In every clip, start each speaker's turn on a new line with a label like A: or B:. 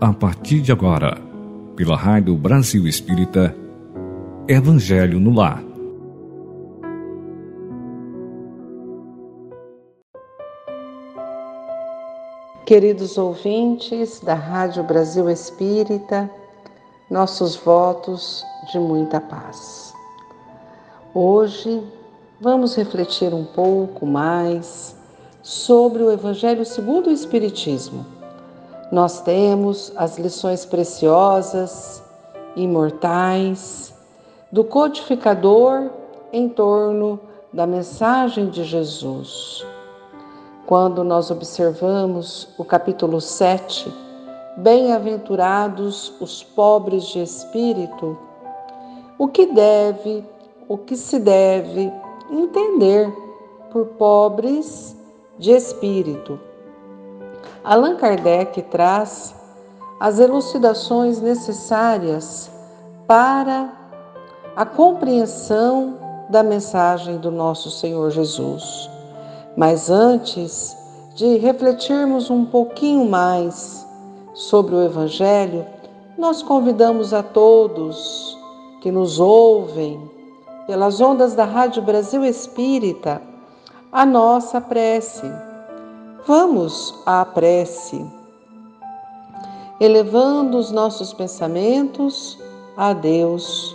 A: a partir de agora, pela Rádio Brasil Espírita, Evangelho no Lar.
B: Queridos ouvintes da Rádio Brasil Espírita, nossos votos de muita paz. Hoje vamos refletir um pouco mais sobre o Evangelho segundo o Espiritismo nós temos as lições preciosas, imortais, do codificador em torno da mensagem de Jesus. Quando nós observamos o capítulo 7, Bem-aventurados os pobres de espírito, o que deve, o que se deve entender por pobres de espírito? Allan Kardec traz as elucidações necessárias para a compreensão da mensagem do nosso Senhor Jesus. Mas antes de refletirmos um pouquinho mais sobre o Evangelho, nós convidamos a todos que nos ouvem pelas ondas da Rádio Brasil Espírita a nossa prece Vamos à prece, elevando os nossos pensamentos a Deus,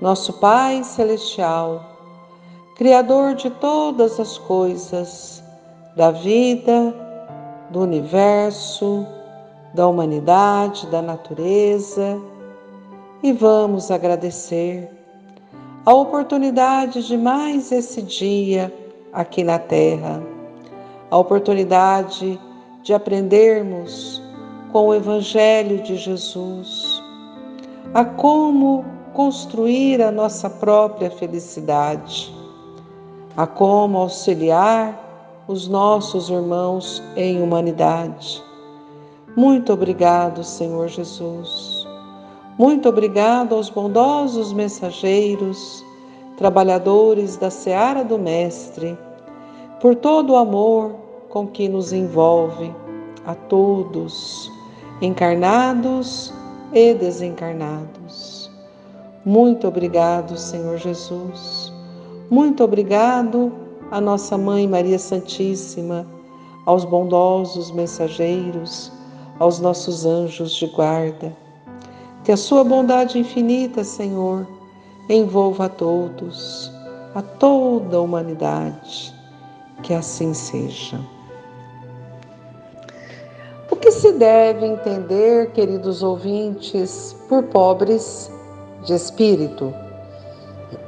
B: nosso Pai Celestial, Criador de todas as coisas, da vida, do universo, da humanidade, da natureza, e vamos agradecer a oportunidade de mais esse dia aqui na Terra a oportunidade de aprendermos com o Evangelho de Jesus a como construir a nossa própria felicidade, a como auxiliar os nossos irmãos em humanidade. Muito obrigado, Senhor Jesus. Muito obrigado aos bondosos mensageiros, trabalhadores da seara do Mestre por todo o amor com que nos envolve a todos, encarnados e desencarnados. Muito obrigado, Senhor Jesus. Muito obrigado a nossa Mãe Maria Santíssima, aos bondosos mensageiros, aos nossos anjos de guarda. Que a sua bondade infinita, Senhor, envolva a todos, a toda a humanidade que assim seja. O que se deve entender, queridos ouvintes, por pobres de espírito?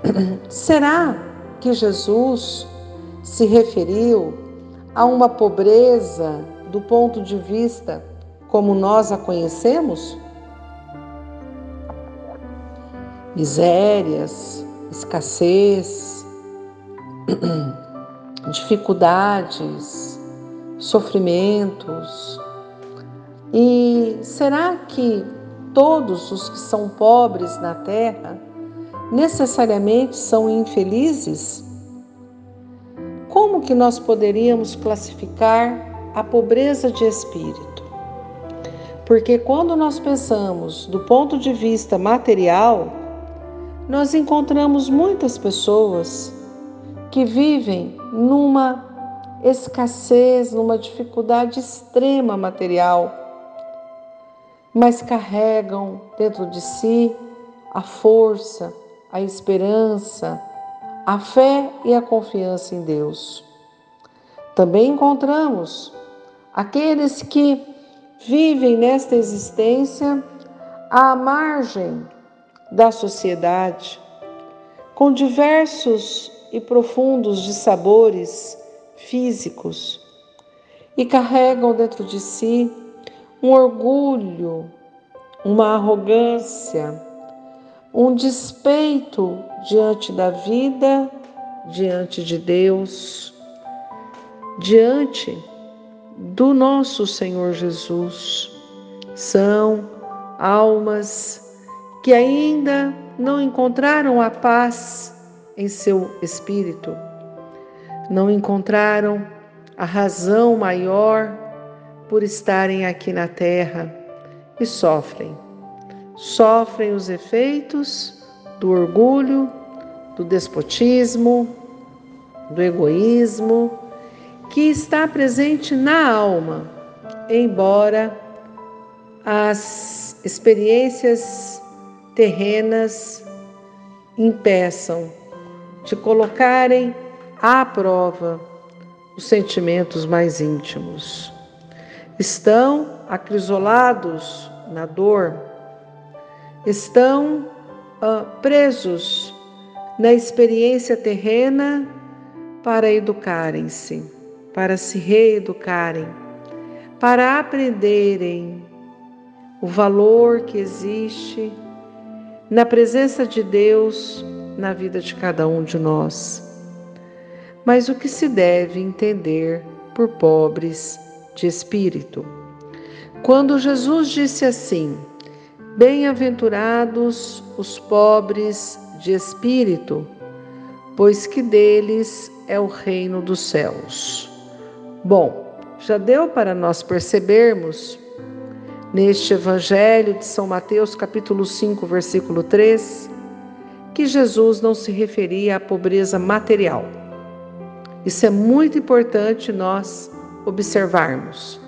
B: Será que Jesus se referiu a uma pobreza do ponto de vista como nós a conhecemos? Misérias, escassez, dificuldades, sofrimentos. E será que todos os que são pobres na terra necessariamente são infelizes? Como que nós poderíamos classificar a pobreza de espírito? Porque quando nós pensamos do ponto de vista material, nós encontramos muitas pessoas que vivem numa escassez, numa dificuldade extrema material, mas carregam dentro de si a força, a esperança, a fé e a confiança em Deus. Também encontramos aqueles que vivem nesta existência à margem da sociedade, com diversos e profundos de sabores físicos e carregam dentro de si um orgulho, uma arrogância, um despeito diante da vida, diante de Deus, diante do nosso Senhor Jesus. São almas que ainda não encontraram a paz em seu espírito. Não encontraram a razão maior por estarem aqui na terra e sofrem. Sofrem os efeitos do orgulho, do despotismo, do egoísmo, que está presente na alma, embora as experiências terrenas impeçam de colocarem à prova os sentimentos mais íntimos. Estão acrisolados na dor, estão uh, presos na experiência terrena para educarem-se, para se reeducarem, para aprenderem o valor que existe na presença de Deus na vida de cada um de nós. Mas o que se deve entender por pobres de espírito? Quando Jesus disse assim: Bem-aventurados os pobres de espírito, pois que deles é o reino dos céus. Bom, já deu para nós percebermos neste Evangelho de São Mateus, capítulo 5, versículo 3, que Jesus não se referia à pobreza material. Isso é muito importante nós observarmos.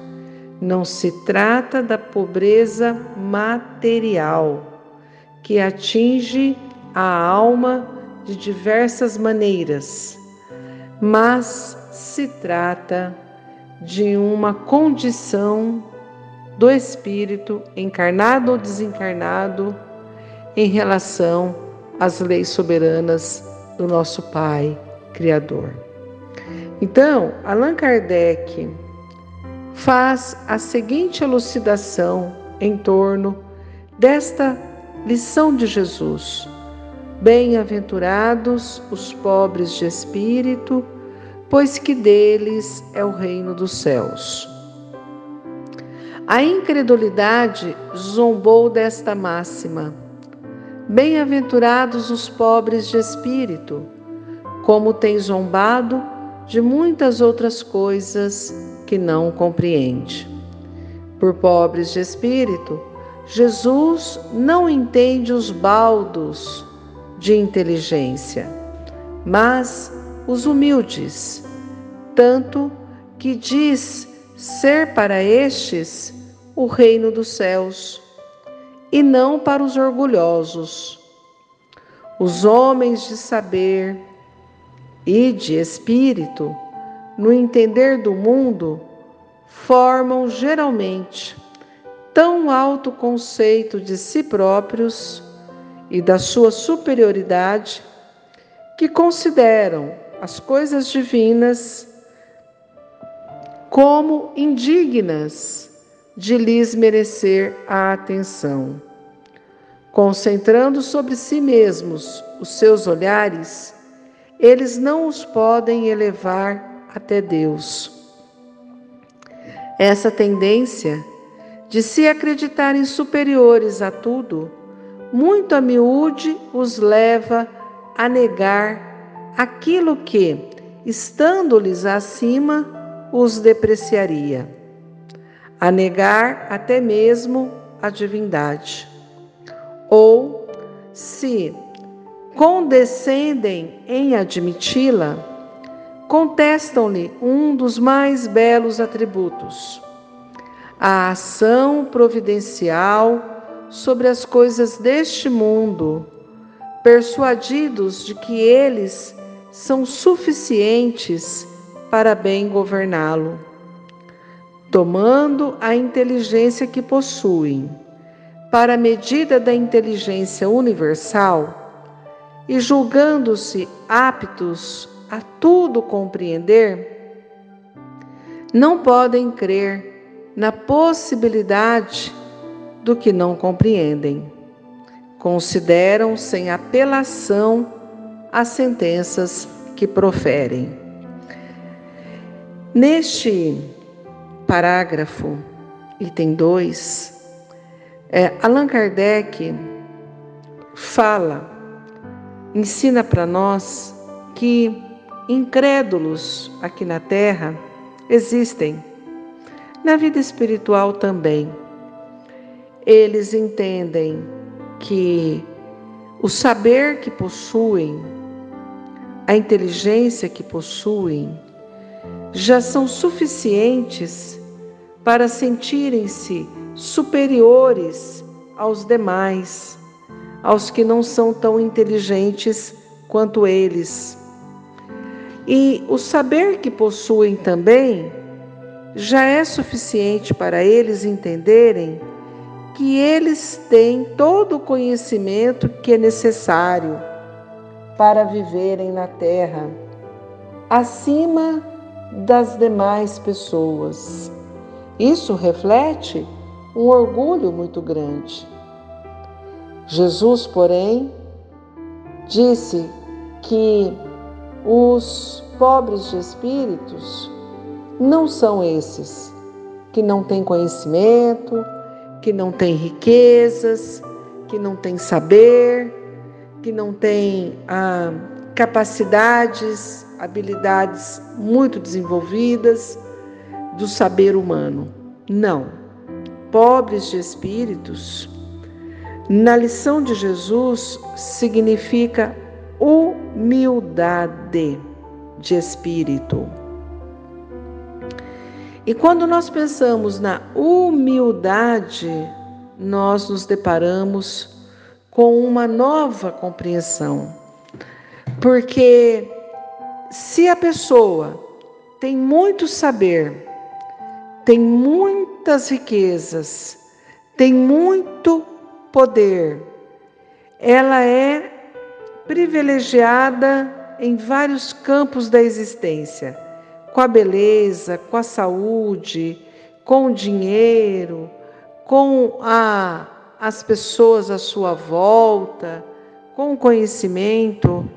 B: Não se trata da pobreza material, que atinge a alma de diversas maneiras, mas se trata de uma condição do espírito, encarnado ou desencarnado, em relação às leis soberanas do nosso Pai Criador. Então, Allan Kardec faz a seguinte elucidação em torno desta lição de Jesus. Bem-aventurados os pobres de espírito, pois que deles é o reino dos céus. A incredulidade zombou desta máxima. Bem-aventurados os pobres de espírito, como tem zombado de muitas outras coisas que não compreende. Por pobres de espírito, Jesus não entende os baldos de inteligência, mas os humildes, tanto que diz ser para estes o reino dos céus, e não para os orgulhosos. Os homens de saber e de espírito, no entender do mundo, formam geralmente tão alto conceito de si próprios e da sua superioridade que consideram as coisas divinas como indignas de lhes merecer a atenção. Concentrando sobre si mesmos os seus olhares, eles não os podem elevar até Deus. Essa tendência de se acreditarem superiores a tudo, muito a miúde os leva a negar aquilo que, estando-lhes acima, os depreciaria a negar até mesmo a divindade. Ou, se condescendem em admiti-la, contestam-lhe um dos mais belos atributos, a ação providencial sobre as coisas deste mundo, persuadidos de que eles são suficientes para bem governá-lo tomando a inteligência que possuem. Para a medida da inteligência universal e julgando-se aptos a tudo compreender, não podem crer na possibilidade do que não compreendem. Consideram sem apelação as sentenças que proferem. Neste parágrafo, item 2, é, Allan Kardec fala, ensina para nós que incrédulos aqui na Terra existem, na vida espiritual também. eles entendem que o saber que possuem, a inteligência que possuem, já são suficientes para sentirem-se superiores aos demais, aos que não são tão inteligentes quanto eles. E o saber que possuem também já é suficiente para eles entenderem que eles têm todo o conhecimento que é necessário para viverem na terra, acima das demais pessoas. Isso reflete um orgulho muito grande. Jesus, porém, disse que os pobres de espíritos não são esses que não têm conhecimento, que não têm riquezas, que não têm saber, que não têm ah, capacidades, habilidades muito desenvolvidas do saber humano. Não. Pobres de espíritos, na lição de Jesus, significa humildade de espírito. E quando nós pensamos na humildade, nós nos deparamos com uma nova compreensão. Porque se a pessoa tem muito saber, tem muitas riquezas, tem muito poder, ela é privilegiada em vários campos da existência com a beleza, com a saúde, com o dinheiro, com a, as pessoas à sua volta, com o conhecimento,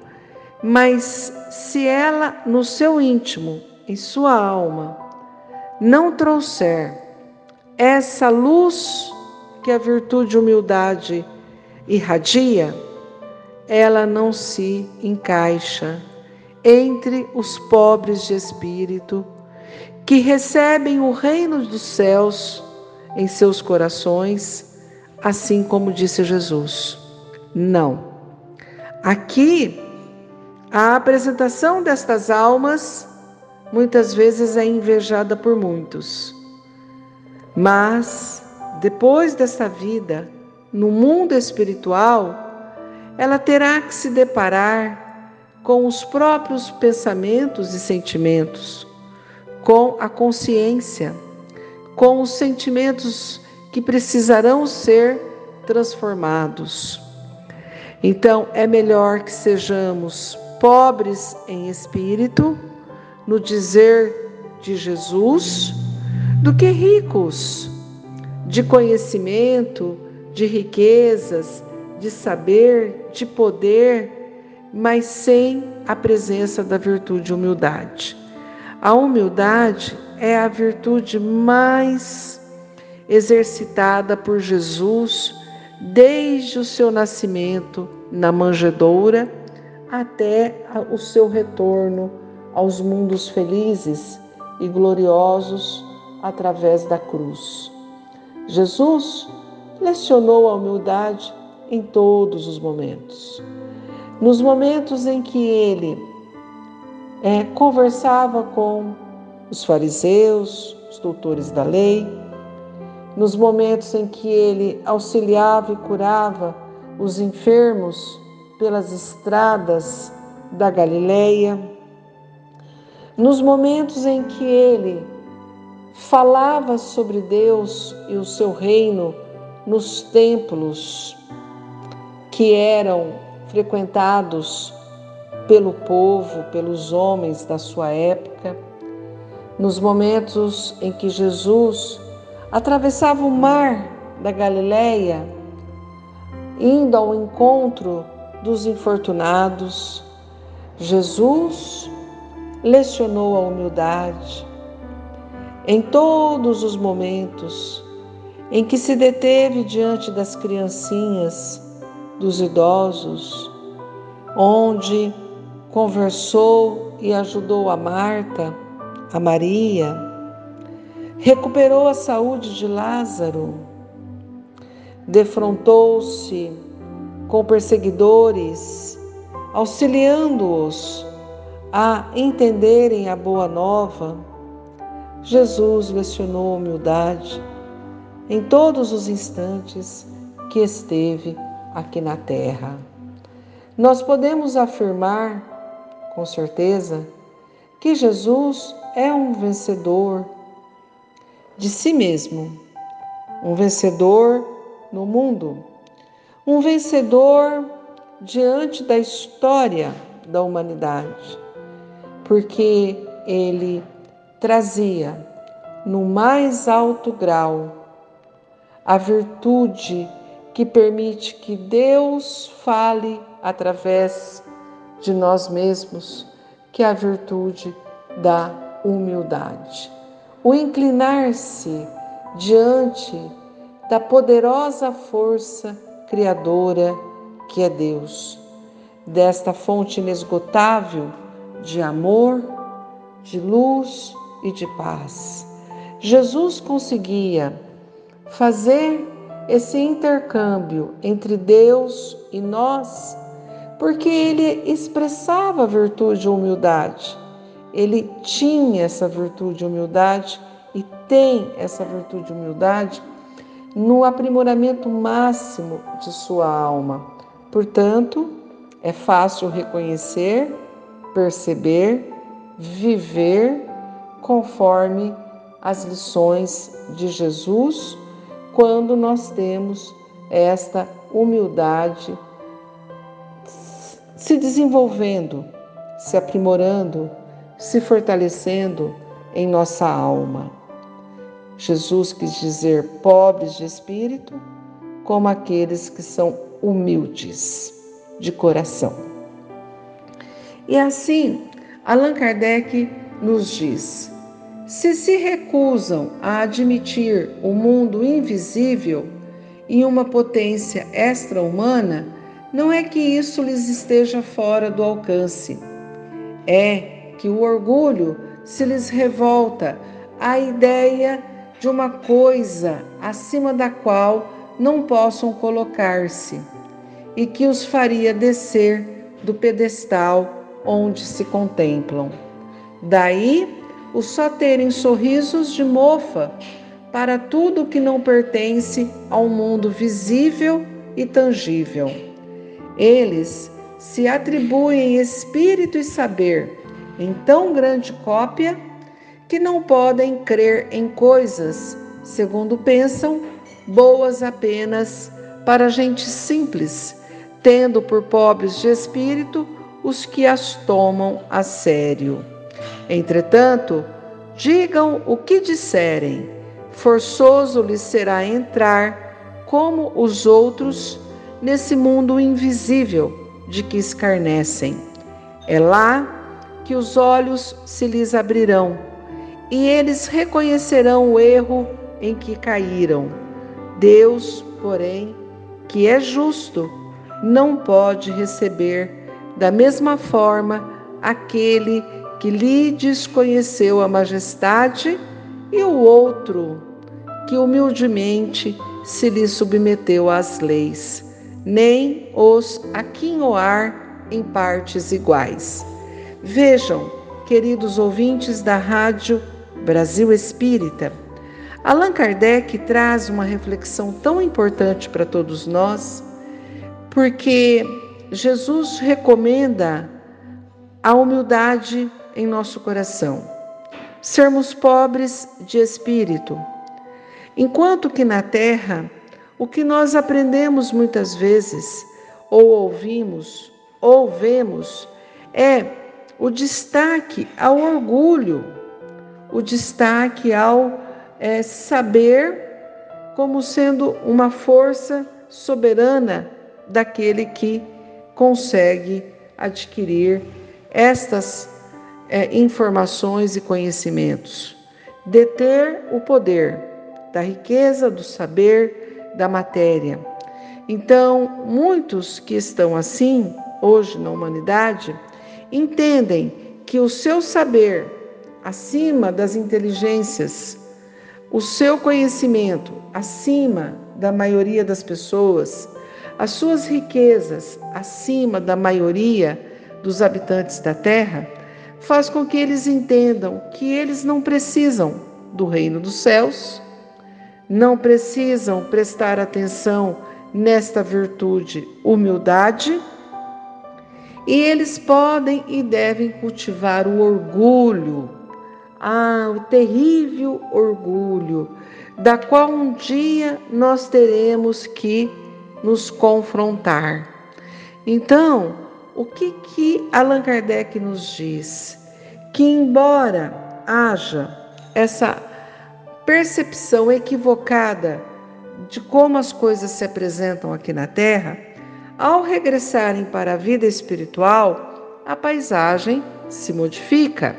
B: mas se ela no seu íntimo, em sua alma, não trouxer essa luz que a virtude de humildade irradia, ela não se encaixa entre os pobres de espírito, que recebem o reino dos céus em seus corações, assim como disse Jesus. Não. Aqui, a apresentação destas almas muitas vezes é invejada por muitos. Mas, depois desta vida, no mundo espiritual, ela terá que se deparar com os próprios pensamentos e sentimentos, com a consciência, com os sentimentos que precisarão ser transformados. Então, é melhor que sejamos pobres em espírito, no dizer de Jesus, do que ricos de conhecimento, de riquezas, de saber, de poder mas sem a presença da virtude humildade. A humildade é a virtude mais exercitada por Jesus desde o seu nascimento na manjedoura até o seu retorno aos mundos felizes e gloriosos através da cruz. Jesus lecionou a humildade em todos os momentos. Nos momentos em que ele é, conversava com os fariseus, os doutores da lei, nos momentos em que ele auxiliava e curava os enfermos pelas estradas da Galileia, nos momentos em que ele falava sobre Deus e o seu reino nos templos que eram frequentados pelo povo, pelos homens da sua época, nos momentos em que Jesus atravessava o mar da Galileia, indo ao encontro dos infortunados, Jesus lecionou a humildade. Em todos os momentos em que se deteve diante das criancinhas, dos idosos, onde conversou e ajudou a Marta, a Maria, recuperou a saúde de Lázaro, defrontou-se com perseguidores, auxiliando-os a entenderem a boa nova, Jesus lecionou humildade em todos os instantes que esteve aqui na terra. Nós podemos afirmar, com certeza, que Jesus é um vencedor de si mesmo, um vencedor no mundo, um vencedor diante da história da humanidade, porque ele trazia no mais alto grau a virtude que permite que Deus fale através de nós mesmos, que é a virtude da humildade. O inclinar-se diante da poderosa força criadora que é Deus, desta fonte inesgotável de amor, de luz e de paz. Jesus conseguia fazer esse intercâmbio entre Deus e nós, porque ele expressava a virtude de humildade. Ele tinha essa virtude de humildade e tem essa virtude de humildade no aprimoramento máximo de sua alma. Portanto, é fácil reconhecer, perceber, viver conforme as lições de Jesus quando nós temos esta humildade se desenvolvendo, se aprimorando, se fortalecendo em nossa alma. Jesus quis dizer pobres de espírito, como aqueles que são humildes de coração. E assim, Allan Kardec nos diz: se se recusam a admitir o mundo invisível e uma potência extra-humana, não é que isso lhes esteja fora do alcance. É que o orgulho se lhes revolta à ideia de uma coisa acima da qual não possam colocar-se e que os faria descer do pedestal onde se contemplam. Daí os só terem sorrisos de mofa para tudo que não pertence ao mundo visível e tangível. Eles se atribuem espírito e saber em tão grande cópia que não podem crer em coisas, segundo pensam, boas apenas para gente simples, tendo por pobres de espírito os que as tomam a sério. Entretanto, digam o que disserem, forçoso lhes será entrar, como os outros, nesse mundo invisível de que escarnecem. É lá que os olhos se lhes abrirão e eles reconhecerão o erro em que caíram. Deus, porém, que é justo, não pode receber da mesma forma aquele que que lhe desconheceu a majestade, e o outro, que humildemente se lhe submeteu às leis, nem os aquinhoar em partes iguais. Vejam, queridos ouvintes da Rádio Brasil Espírita, Allan Kardec traz uma reflexão tão importante para todos nós, porque Jesus recomenda a humildade em nosso coração. Sermos pobres de espírito. Enquanto que na terra, o que nós aprendemos muitas vezes, ou ouvimos, ou vemos, é o destaque ao orgulho, o destaque ao é, saber como sendo uma força soberana daquele que consegue adquirir estas é, informações e conhecimentos. Deter o poder da riqueza, do saber, da matéria. Então, muitos que estão assim, hoje na humanidade, entendem que o seu saber, acima das inteligências, o seu conhecimento, acima da maioria das pessoas, as suas riquezas acima da maioria dos habitantes da terra, faz com que eles entendam que eles não precisam do reino dos céus, não precisam prestar atenção nesta virtude, humildade, e eles podem e devem cultivar o orgulho, ah, o terrível orgulho, da qual um dia nós teremos que nos confrontar. Então, o que que Allan Kardec nos diz? Que embora haja essa percepção equivocada de como as coisas se apresentam aqui na Terra, ao regressarem para a vida espiritual, a paisagem se modifica.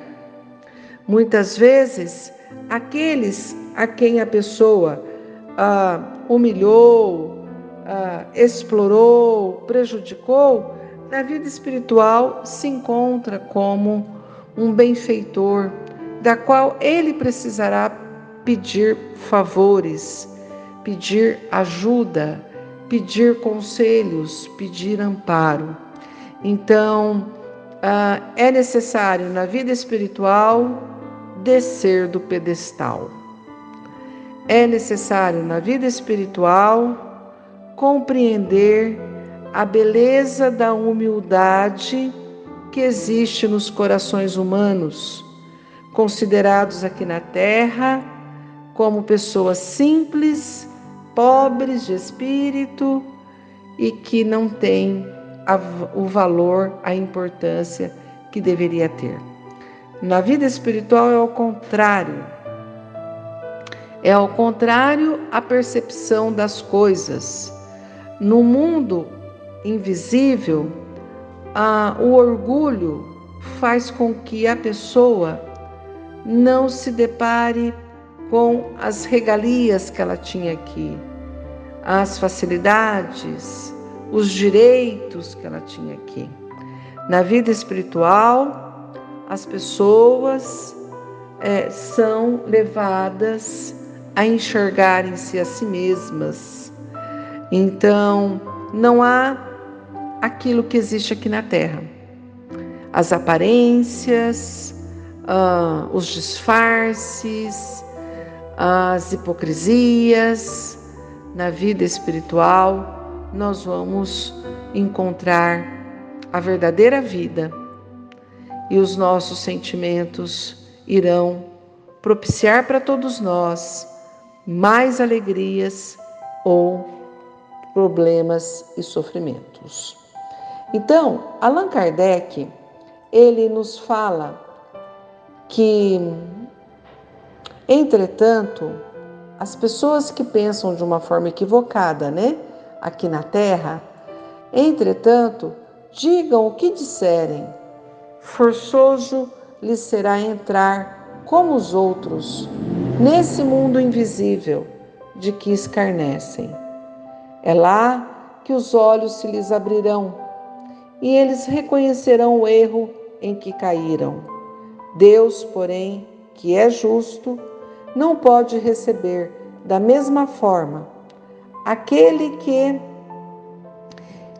B: Muitas vezes, aqueles a quem a pessoa ah, humilhou, ah, explorou, prejudicou, na vida espiritual se encontra como um benfeitor, da qual ele precisará pedir favores, pedir ajuda, pedir conselhos, pedir amparo. Então, ah, é necessário na vida espiritual descer do pedestal. É necessário na vida espiritual compreender a beleza da humildade que existe nos corações humanos, considerados aqui na Terra como pessoas simples, pobres de espírito e que não têm o valor, a importância que deveria ter. Na vida espiritual é o contrário. É ao contrário a percepção das coisas. No mundo invisível, ah, o orgulho faz com que a pessoa não se depare com as regalias que ela tinha aqui, as facilidades, os direitos que ela tinha aqui. Na vida espiritual, as pessoas é, são levadas a enxergarem-se a si mesmas. Então, não há aquilo que existe aqui na Terra. As aparências, uh, os disfarces, as hipocrisias. Na vida espiritual, nós vamos encontrar a verdadeira vida e os nossos sentimentos irão propiciar para todos nós mais alegrias ou problemas e sofrimentos. Então, Allan Kardec, ele nos fala que, entretanto, as pessoas que pensam de uma forma equivocada, né, aqui na Terra, entretanto, digam o que disserem, forçoso lhes será entrar como os outros nesse mundo invisível de que escarnecem. É lá que os olhos se lhes abrirão e eles reconhecerão o erro em que caíram. Deus, porém, que é justo, não pode receber da mesma forma aquele que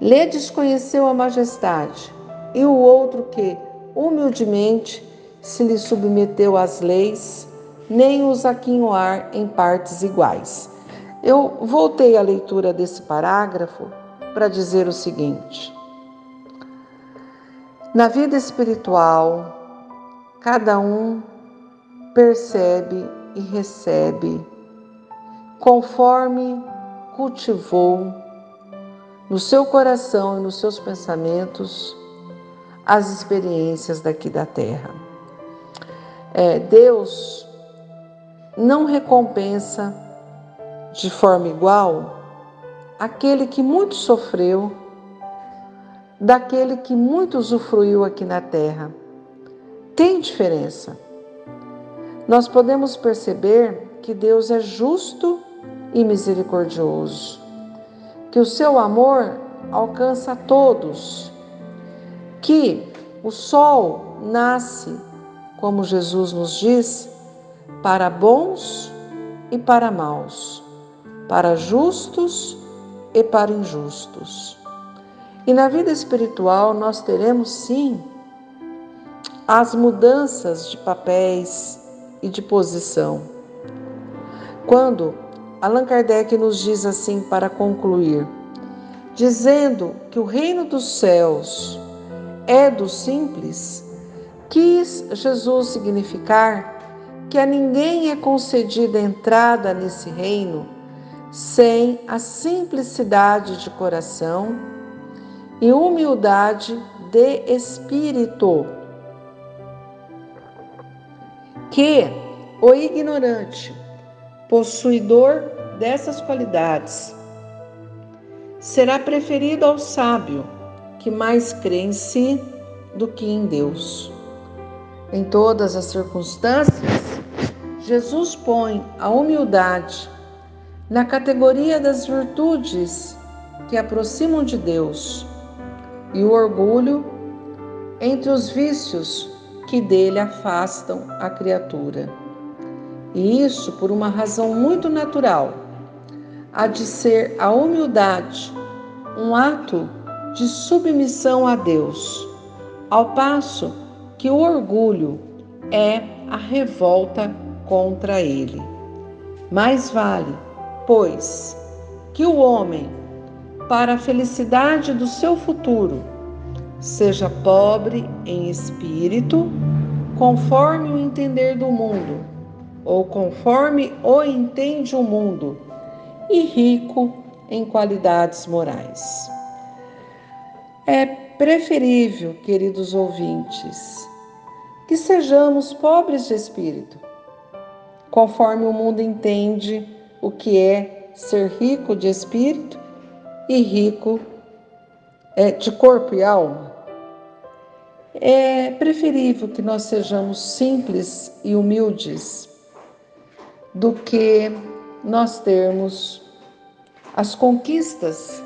B: lhe desconheceu a majestade e o outro que, humildemente, se lhe submeteu às leis, nem os aquinhoar em partes iguais. Eu voltei à leitura desse parágrafo para dizer o seguinte: na vida espiritual, cada um percebe e recebe conforme cultivou no seu coração e nos seus pensamentos as experiências daqui da terra. É, Deus não recompensa de forma igual aquele que muito sofreu daquele que muito usufruiu aqui na terra. Tem diferença. Nós podemos perceber que Deus é justo e misericordioso, que o seu amor alcança a todos, que o sol nasce, como Jesus nos diz, para bons e para maus para justos e para injustos. E na vida espiritual nós teremos sim as mudanças de papéis e de posição. Quando Allan Kardec nos diz assim para concluir, dizendo que o reino dos céus é dos simples, quis Jesus significar que a ninguém é concedida entrada nesse reino sem a simplicidade de coração e humildade de espírito. Que o ignorante, possuidor dessas qualidades, será preferido ao sábio, que mais crê em si do que em Deus. Em todas as circunstâncias, Jesus põe a humildade na categoria das virtudes que aproximam de Deus e o orgulho entre os vícios que dele afastam a criatura. E isso por uma razão muito natural, a de ser a humildade um ato de submissão a Deus, ao passo que o orgulho é a revolta contra ele. Mais vale, pois, que o homem, para a felicidade do seu futuro, seja pobre em espírito, conforme o entender do mundo, ou conforme o entende o mundo, e rico em qualidades morais. É preferível, queridos ouvintes, que sejamos pobres de espírito, conforme o mundo entende o que é ser rico de espírito e rico é, de corpo e alma. É preferível que nós sejamos simples e humildes do que nós termos as conquistas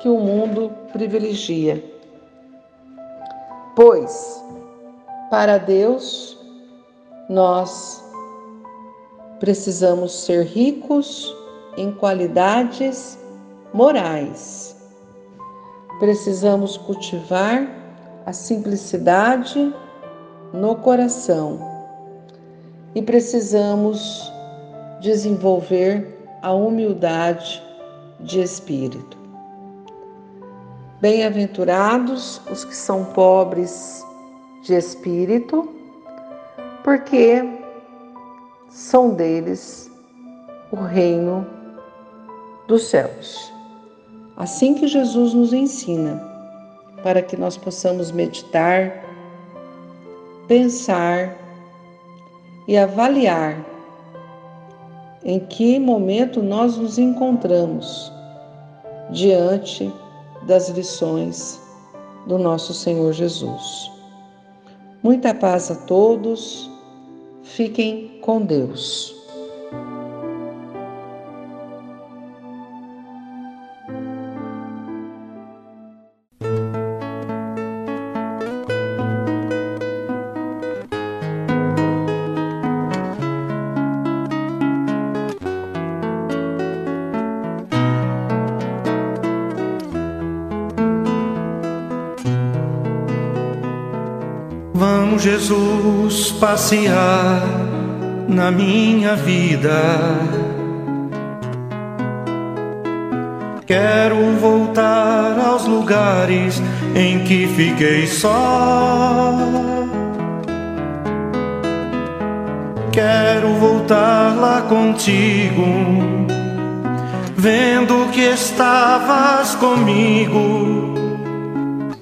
B: que o mundo privilegia. Pois, para Deus, nós precisamos ser ricos em qualidades morais. Precisamos cultivar a simplicidade no coração e precisamos desenvolver a humildade de espírito. Bem-aventurados os que são pobres de espírito, porque são deles o reino dos céus. Assim que Jesus nos ensina, para que nós possamos meditar, pensar e avaliar em que momento nós nos encontramos diante das lições do nosso Senhor Jesus. Muita paz a todos, fiquem com Deus.
C: Jesus passear na minha vida. Quero voltar aos lugares em que fiquei só. Quero voltar lá contigo, vendo que estavas comigo.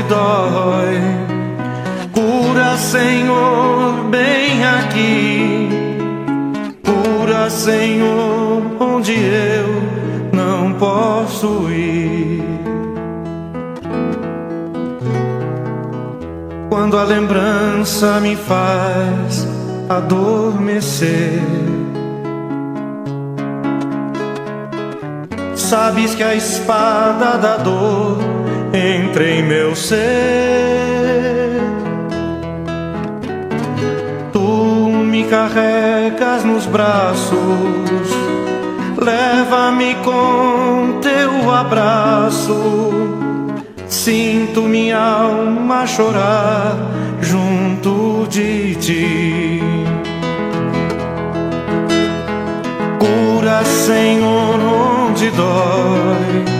C: e dói. Cura, Senhor, bem aqui. Cura, Senhor, onde eu não posso ir. Quando a lembrança me faz adormecer. Sabes que a espada da dor entra em meu ser. Tu me carregas nos braços, leva-me com teu abraço Sinto minha alma chorar junto de ti. Cura, Senhor, onde dói.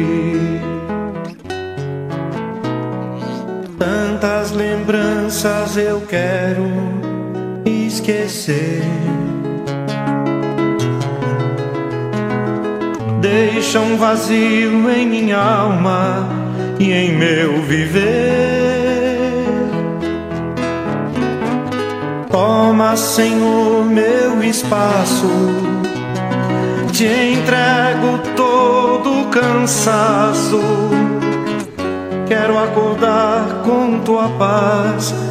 C: Lembranças eu quero esquecer. Deixa um vazio em minha alma e em meu viver. Toma, Senhor, meu espaço, te entrego todo o cansaço. Quero acordar com tua paz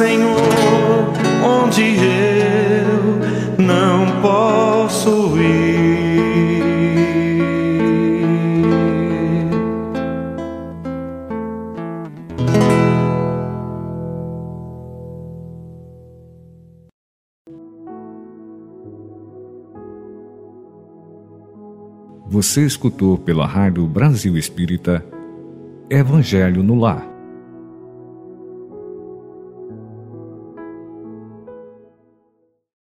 C: Senhor, onde eu não posso ir.
A: Você escutou pela Rádio Brasil Espírita Evangelho no Lar